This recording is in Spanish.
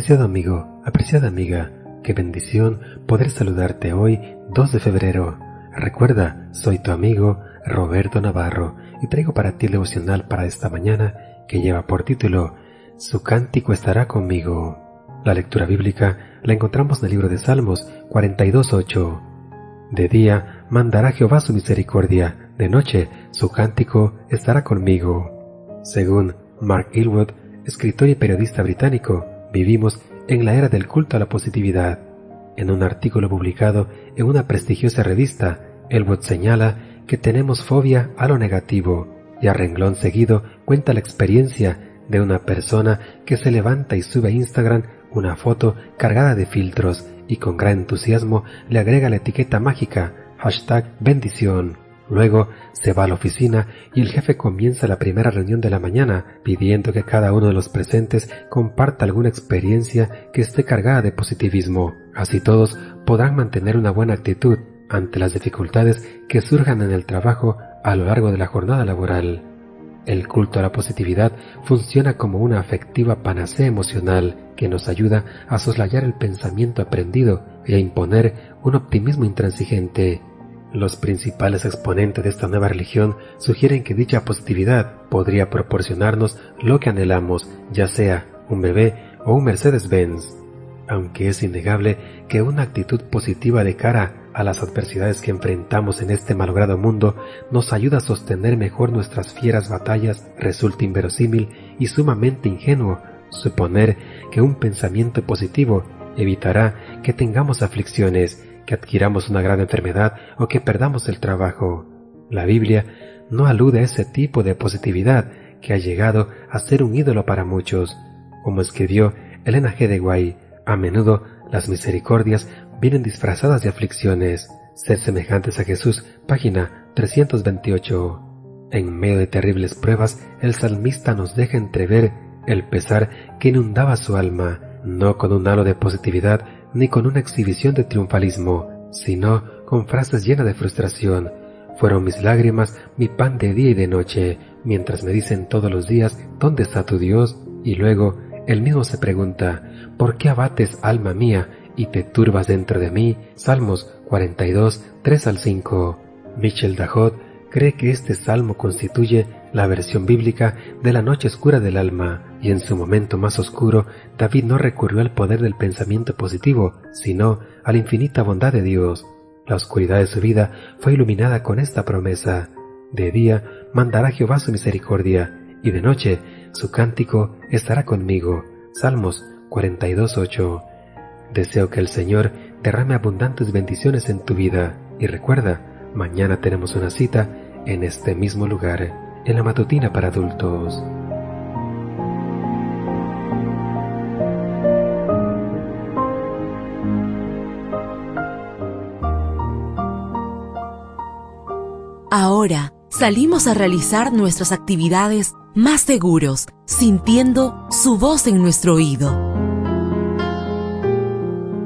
Apreciado amigo, apreciada amiga, qué bendición poder saludarte hoy 2 de febrero. Recuerda, soy tu amigo Roberto Navarro y traigo para ti el devocional para esta mañana que lleva por título Su cántico estará conmigo. La lectura bíblica la encontramos en el libro de Salmos 42.8. De día mandará Jehová su misericordia, de noche su cántico estará conmigo. Según Mark Ilwood, escritor y periodista británico, Vivimos en la era del culto a la positividad. En un artículo publicado en una prestigiosa revista, Elwood señala que tenemos fobia a lo negativo y a renglón seguido cuenta la experiencia de una persona que se levanta y sube a Instagram una foto cargada de filtros y con gran entusiasmo le agrega la etiqueta mágica hashtag bendición. Luego se va a la oficina y el jefe comienza la primera reunión de la mañana pidiendo que cada uno de los presentes comparta alguna experiencia que esté cargada de positivismo. Así todos podrán mantener una buena actitud ante las dificultades que surjan en el trabajo a lo largo de la jornada laboral. El culto a la positividad funciona como una afectiva panacea emocional que nos ayuda a soslayar el pensamiento aprendido y a imponer un optimismo intransigente. Los principales exponentes de esta nueva religión sugieren que dicha positividad podría proporcionarnos lo que anhelamos, ya sea un bebé o un Mercedes-Benz. Aunque es innegable que una actitud positiva de cara a las adversidades que enfrentamos en este malogrado mundo nos ayuda a sostener mejor nuestras fieras batallas, resulta inverosímil y sumamente ingenuo suponer que un pensamiento positivo evitará que tengamos aflicciones que adquiramos una grave enfermedad o que perdamos el trabajo. La Biblia no alude a ese tipo de positividad que ha llegado a ser un ídolo para muchos. Como escribió Elena G. de Guay, a menudo las misericordias vienen disfrazadas de aflicciones. Ser semejantes a Jesús, página 328. En medio de terribles pruebas, el salmista nos deja entrever el pesar que inundaba su alma, no con un halo de positividad, ni con una exhibición de triunfalismo, sino con frases llenas de frustración. Fueron mis lágrimas mi pan de día y de noche, mientras me dicen todos los días ¿dónde está tu Dios? Y luego él mismo se pregunta ¿por qué abates alma mía y te turbas dentro de mí? Salmos 42, 3 al 5. Michel Dajot cree que este salmo constituye la versión bíblica de la noche oscura del alma, y en su momento más oscuro, David no recurrió al poder del pensamiento positivo, sino a la infinita bondad de Dios. La oscuridad de su vida fue iluminada con esta promesa. De día mandará Jehová su misericordia, y de noche su cántico estará conmigo. Salmos 42.8. Deseo que el Señor derrame abundantes bendiciones en tu vida, y recuerda, mañana tenemos una cita en este mismo lugar en la matutina para adultos. Ahora salimos a realizar nuestras actividades más seguros, sintiendo su voz en nuestro oído.